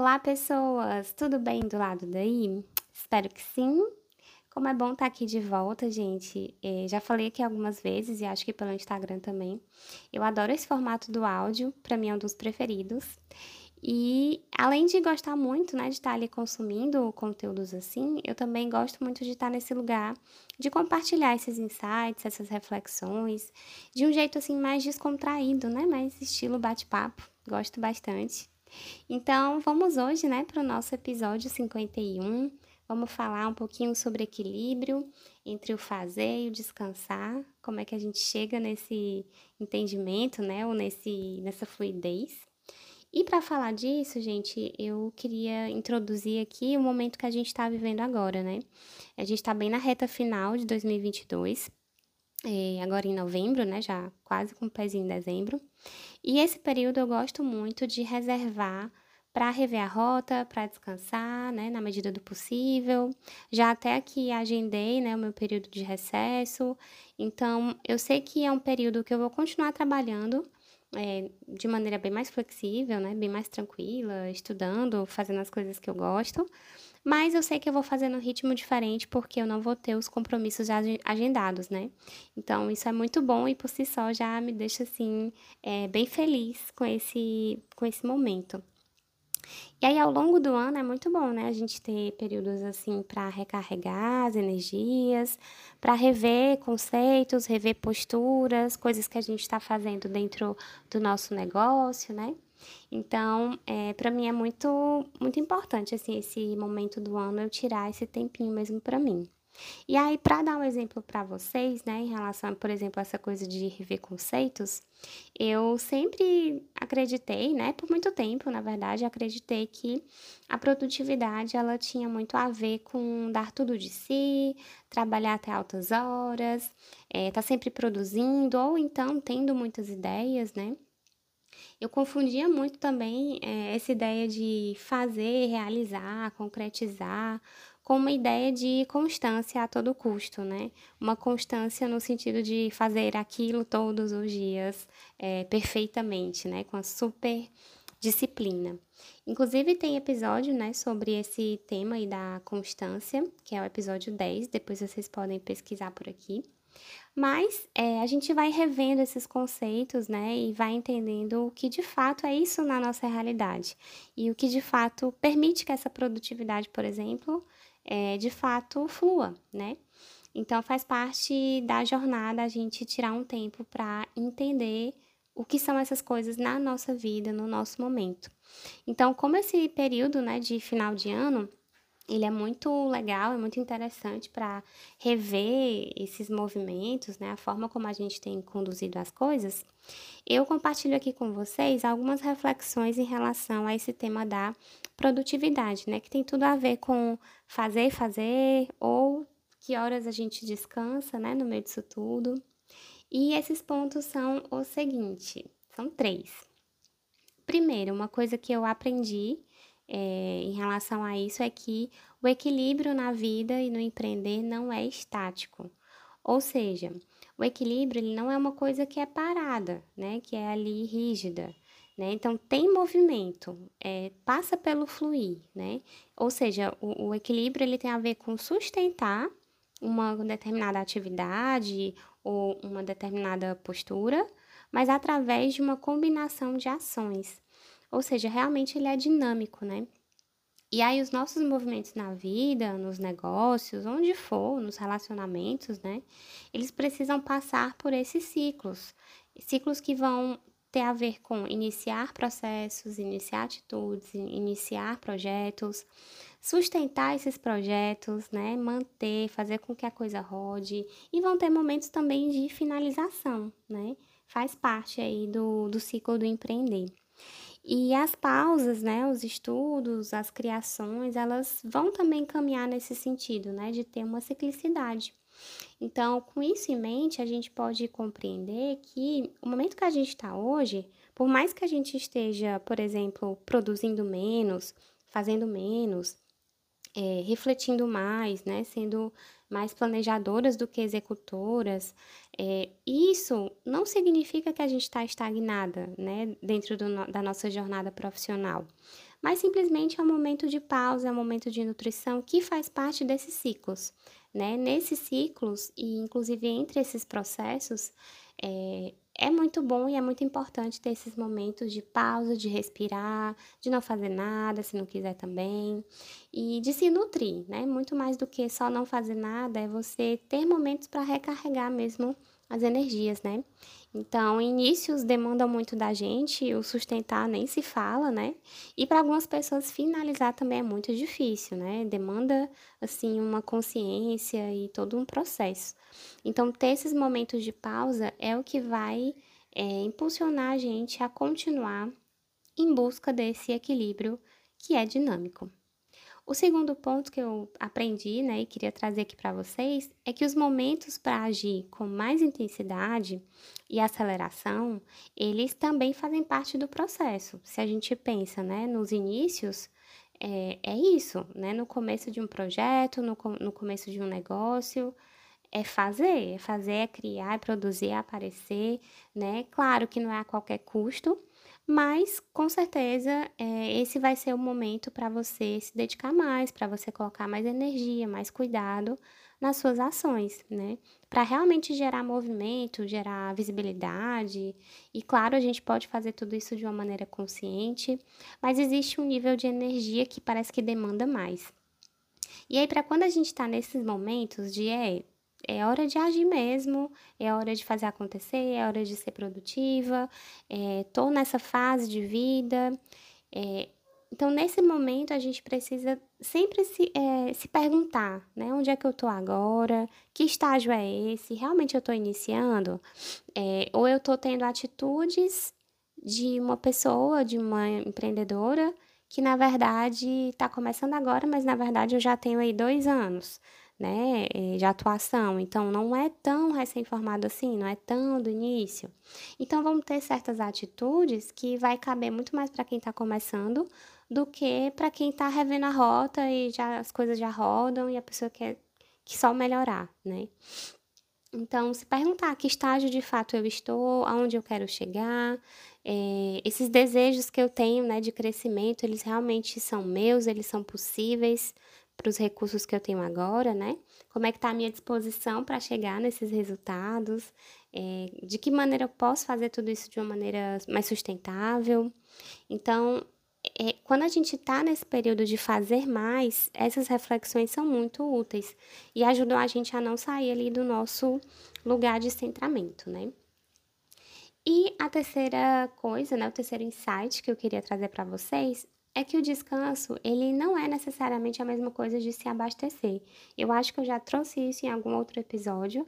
Olá, pessoas! Tudo bem do lado daí? Espero que sim. Como é bom estar aqui de volta, gente. É, já falei aqui algumas vezes e acho que pelo Instagram também. Eu adoro esse formato do áudio, para mim é um dos preferidos. E além de gostar muito, né, de estar ali consumindo conteúdos assim, eu também gosto muito de estar nesse lugar de compartilhar esses insights, essas reflexões, de um jeito assim mais descontraído, né, mais estilo bate-papo. Gosto bastante. Então, vamos hoje, né, para o nosso episódio 51. Vamos falar um pouquinho sobre equilíbrio entre o fazer e o descansar, como é que a gente chega nesse entendimento, né, ou nesse, nessa fluidez. E para falar disso, gente, eu queria introduzir aqui o momento que a gente está vivendo agora, né? A gente está bem na reta final de 2022, é, agora em novembro, né? Já quase com o pezinho em dezembro. E esse período eu gosto muito de reservar para rever a rota, para descansar, né, na medida do possível. Já até aqui agendei, né, o meu período de recesso. Então, eu sei que é um período que eu vou continuar trabalhando, é, de maneira bem mais flexível, né? Bem mais tranquila, estudando, fazendo as coisas que eu gosto. Mas eu sei que eu vou fazer num ritmo diferente porque eu não vou ter os compromissos já agendados, né? Então isso é muito bom e por si só já me deixa assim é, bem feliz com esse, com esse momento. E aí, ao longo do ano, é muito bom, né? A gente ter períodos assim para recarregar as energias, para rever conceitos, rever posturas, coisas que a gente está fazendo dentro do nosso negócio, né? Então, é, para mim é muito, muito importante, assim, esse momento do ano eu tirar esse tempinho mesmo para mim. E aí, para dar um exemplo para vocês, né, em relação, por exemplo, a essa coisa de rever conceitos, eu sempre acreditei, né, por muito tempo, na verdade, acreditei que a produtividade ela tinha muito a ver com dar tudo de si, trabalhar até altas horas, é, tá sempre produzindo ou então tendo muitas ideias, né? Eu confundia muito também é, essa ideia de fazer, realizar, concretizar com uma ideia de constância a todo custo, né? Uma constância no sentido de fazer aquilo todos os dias é, perfeitamente, né? Com a super disciplina. Inclusive tem episódio, né, sobre esse tema aí da constância, que é o episódio 10, depois vocês podem pesquisar por aqui. Mas é, a gente vai revendo esses conceitos, né, e vai entendendo o que de fato é isso na nossa realidade e o que de fato permite que essa produtividade, por exemplo, é, de fato flua, né? Então faz parte da jornada a gente tirar um tempo para entender o que são essas coisas na nossa vida, no nosso momento. Então, como esse período, né, de final de ano, ele é muito legal, é muito interessante para rever esses movimentos, né, a forma como a gente tem conduzido as coisas. Eu compartilho aqui com vocês algumas reflexões em relação a esse tema da produtividade, né, que tem tudo a ver com fazer fazer ou que horas a gente descansa, né, no meio disso tudo. E esses pontos são o seguinte, são três. Primeiro, uma coisa que eu aprendi é, em relação a isso é que o equilíbrio na vida e no empreender não é estático. Ou seja, o equilíbrio ele não é uma coisa que é parada, né? Que é ali rígida. Né? Então, tem movimento, é, passa pelo fluir, né? Ou seja, o, o equilíbrio ele tem a ver com sustentar uma determinada atividade ou uma determinada postura, mas através de uma combinação de ações. Ou seja, realmente ele é dinâmico, né? E aí os nossos movimentos na vida, nos negócios, onde for, nos relacionamentos, né? Eles precisam passar por esses ciclos. Ciclos que vão ter a ver com iniciar processos, iniciar atitudes, iniciar projetos, sustentar esses projetos, né? Manter, fazer com que a coisa rode. E vão ter momentos também de finalização, né? Faz parte aí do, do ciclo do empreender. E as pausas, né, os estudos, as criações, elas vão também caminhar nesse sentido, né, de ter uma ciclicidade. Então, com isso em mente, a gente pode compreender que o momento que a gente está hoje, por mais que a gente esteja, por exemplo, produzindo menos, fazendo menos, é, refletindo mais, né, sendo mais planejadoras do que executoras, é, isso não significa que a gente está estagnada né, dentro do, da nossa jornada profissional, mas simplesmente é um momento de pausa, é um momento de nutrição que faz parte desses ciclos. Né? Nesses ciclos, e inclusive entre esses processos, é, é muito bom e é muito importante ter esses momentos de pausa, de respirar, de não fazer nada se não quiser também, e de se nutrir, né? Muito mais do que só não fazer nada, é você ter momentos para recarregar mesmo as energias, né? Então, inícios demandam muito da gente, o sustentar nem se fala, né? E para algumas pessoas finalizar também é muito difícil, né? Demanda assim uma consciência e todo um processo. Então, ter esses momentos de pausa é o que vai é, impulsionar a gente a continuar em busca desse equilíbrio que é dinâmico. O segundo ponto que eu aprendi, né, e queria trazer aqui para vocês, é que os momentos para agir com mais intensidade e aceleração, eles também fazem parte do processo. Se a gente pensa, né, nos inícios, é, é isso, né, no começo de um projeto, no, no começo de um negócio, é fazer, é fazer, é criar, é produzir, é aparecer, né? Claro que não é a qualquer custo, mas com certeza é, esse vai ser o momento para você se dedicar mais, para você colocar mais energia, mais cuidado nas suas ações, né? Para realmente gerar movimento, gerar visibilidade. E claro, a gente pode fazer tudo isso de uma maneira consciente, mas existe um nível de energia que parece que demanda mais. E aí, para quando a gente está nesses momentos de é, é hora de agir mesmo, é hora de fazer acontecer, é hora de ser produtiva, estou é, nessa fase de vida. É, então, nesse momento, a gente precisa sempre se, é, se perguntar, né? Onde é que eu estou agora? Que estágio é esse? Realmente eu estou iniciando? É, ou eu estou tendo atitudes de uma pessoa, de uma empreendedora, que na verdade está começando agora, mas na verdade eu já tenho aí dois anos né, eh, de atuação. Então, não é tão recém-formado assim, não é tão do início. Então, vamos ter certas atitudes que vai caber muito mais para quem está começando do que para quem está revendo a rota e já as coisas já rodam e a pessoa quer que só melhorar, né? Então, se perguntar que estágio de fato eu estou, aonde eu quero chegar, é, esses desejos que eu tenho, né, de crescimento, eles realmente são meus, eles são possíveis, para os recursos que eu tenho agora, né? Como é que está a minha disposição para chegar nesses resultados? É, de que maneira eu posso fazer tudo isso de uma maneira mais sustentável? Então, é, quando a gente está nesse período de fazer mais, essas reflexões são muito úteis e ajudam a gente a não sair ali do nosso lugar de centramento, né? E a terceira coisa, né, o terceiro insight que eu queria trazer para vocês é que o descanso, ele não é necessariamente a mesma coisa de se abastecer. Eu acho que eu já trouxe isso em algum outro episódio,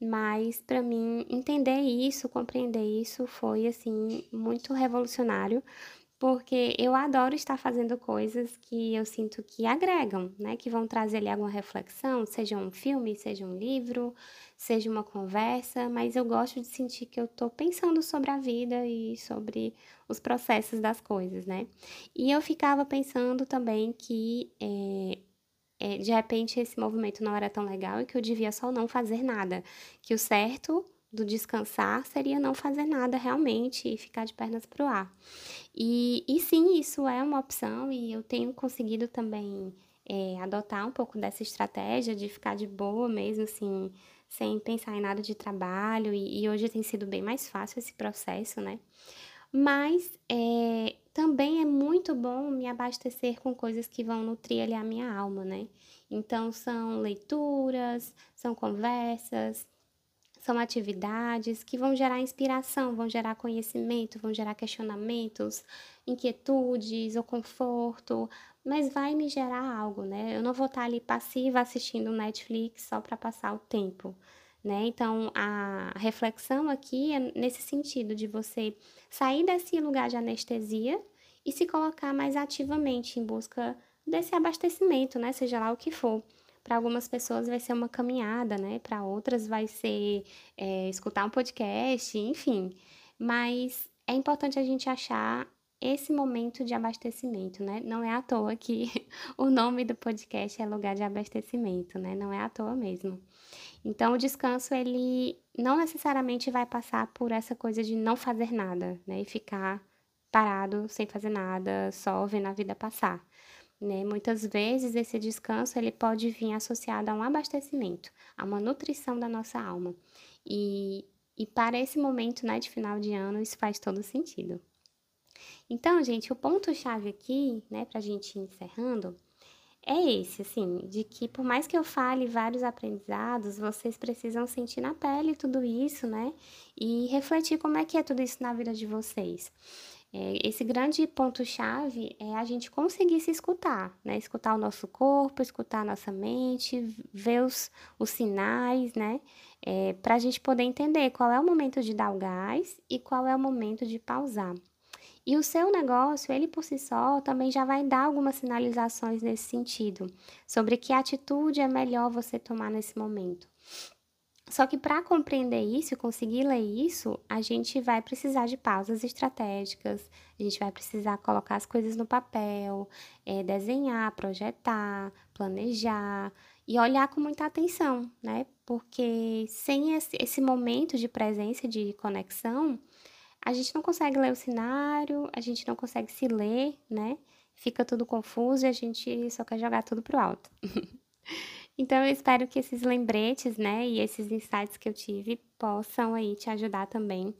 mas para mim entender isso, compreender isso foi assim muito revolucionário, porque eu adoro estar fazendo coisas que eu sinto que agregam, né? Que vão trazer ali alguma reflexão, seja um filme, seja um livro, seja uma conversa, mas eu gosto de sentir que eu estou pensando sobre a vida e sobre os processos das coisas, né? E eu ficava pensando também que é, é, de repente esse movimento não era tão legal e que eu devia só não fazer nada, que o certo do descansar seria não fazer nada realmente e ficar de pernas para o ar. E, e sim, isso é uma opção e eu tenho conseguido também é, adotar um pouco dessa estratégia de ficar de boa mesmo, assim, sem pensar em nada de trabalho, e, e hoje tem sido bem mais fácil esse processo, né? Mas é, também é muito bom me abastecer com coisas que vão nutrir ali a minha alma, né? Então, são leituras, são conversas, são atividades que vão gerar inspiração, vão gerar conhecimento, vão gerar questionamentos, inquietudes ou conforto, mas vai me gerar algo, né? Eu não vou estar ali passiva assistindo Netflix só para passar o tempo, né? Então, a reflexão aqui é nesse sentido de você sair desse lugar de anestesia e se colocar mais ativamente em busca desse abastecimento, né? Seja lá o que for. Para algumas pessoas vai ser uma caminhada, né? Para outras vai ser é, escutar um podcast, enfim. Mas é importante a gente achar esse momento de abastecimento, né? Não é à toa que o nome do podcast é lugar de abastecimento, né? Não é à toa mesmo. Então, o descanso, ele não necessariamente vai passar por essa coisa de não fazer nada, né? E ficar parado, sem fazer nada, só vendo a vida passar. Né? Muitas vezes esse descanso ele pode vir associado a um abastecimento, a uma nutrição da nossa alma. E, e para esse momento né, de final de ano, isso faz todo sentido. Então, gente, o ponto-chave aqui, né, para a gente ir encerrando, é esse, assim, de que por mais que eu fale vários aprendizados, vocês precisam sentir na pele tudo isso, né? E refletir como é que é tudo isso na vida de vocês. É, esse grande ponto-chave é a gente conseguir se escutar, né? Escutar o nosso corpo, escutar a nossa mente, ver os, os sinais, né? É, para a gente poder entender qual é o momento de dar o gás e qual é o momento de pausar. E o seu negócio, ele por si só, também já vai dar algumas sinalizações nesse sentido, sobre que atitude é melhor você tomar nesse momento. Só que para compreender isso, conseguir ler isso, a gente vai precisar de pausas estratégicas, a gente vai precisar colocar as coisas no papel, é, desenhar, projetar, planejar e olhar com muita atenção, né? Porque sem esse, esse momento de presença, de conexão, a gente não consegue ler o cenário, a gente não consegue se ler, né? Fica tudo confuso e a gente só quer jogar tudo pro alto. então eu espero que esses lembretes, né, e esses insights que eu tive possam aí te ajudar também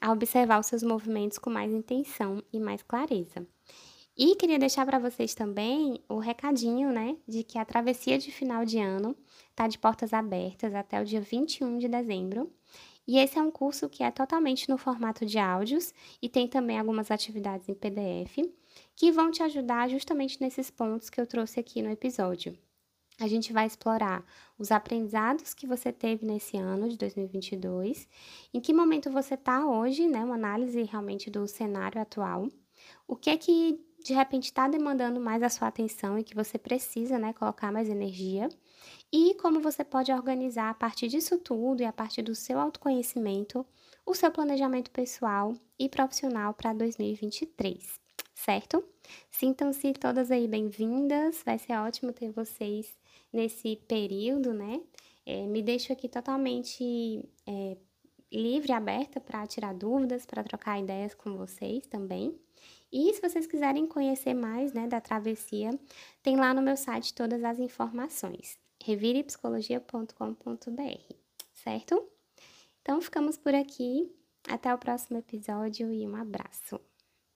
a observar os seus movimentos com mais intenção e mais clareza. E queria deixar para vocês também o recadinho, né, de que a travessia de final de ano tá de portas abertas até o dia 21 de dezembro. E esse é um curso que é totalmente no formato de áudios e tem também algumas atividades em PDF que vão te ajudar justamente nesses pontos que eu trouxe aqui no episódio. A gente vai explorar os aprendizados que você teve nesse ano de 2022, em que momento você está hoje, né? Uma análise realmente do cenário atual. O que é que de repente está demandando mais a sua atenção e que você precisa, né, colocar mais energia e como você pode organizar a partir disso tudo e a partir do seu autoconhecimento o seu planejamento pessoal e profissional para 2023, certo? Sintam-se todas aí bem-vindas, vai ser ótimo ter vocês nesse período, né? É, me deixo aqui totalmente é, livre, aberta para tirar dúvidas, para trocar ideias com vocês também. E se vocês quiserem conhecer mais né, da travessia, tem lá no meu site todas as informações revirepsicologia.com.br, certo? Então ficamos por aqui. Até o próximo episódio e um abraço.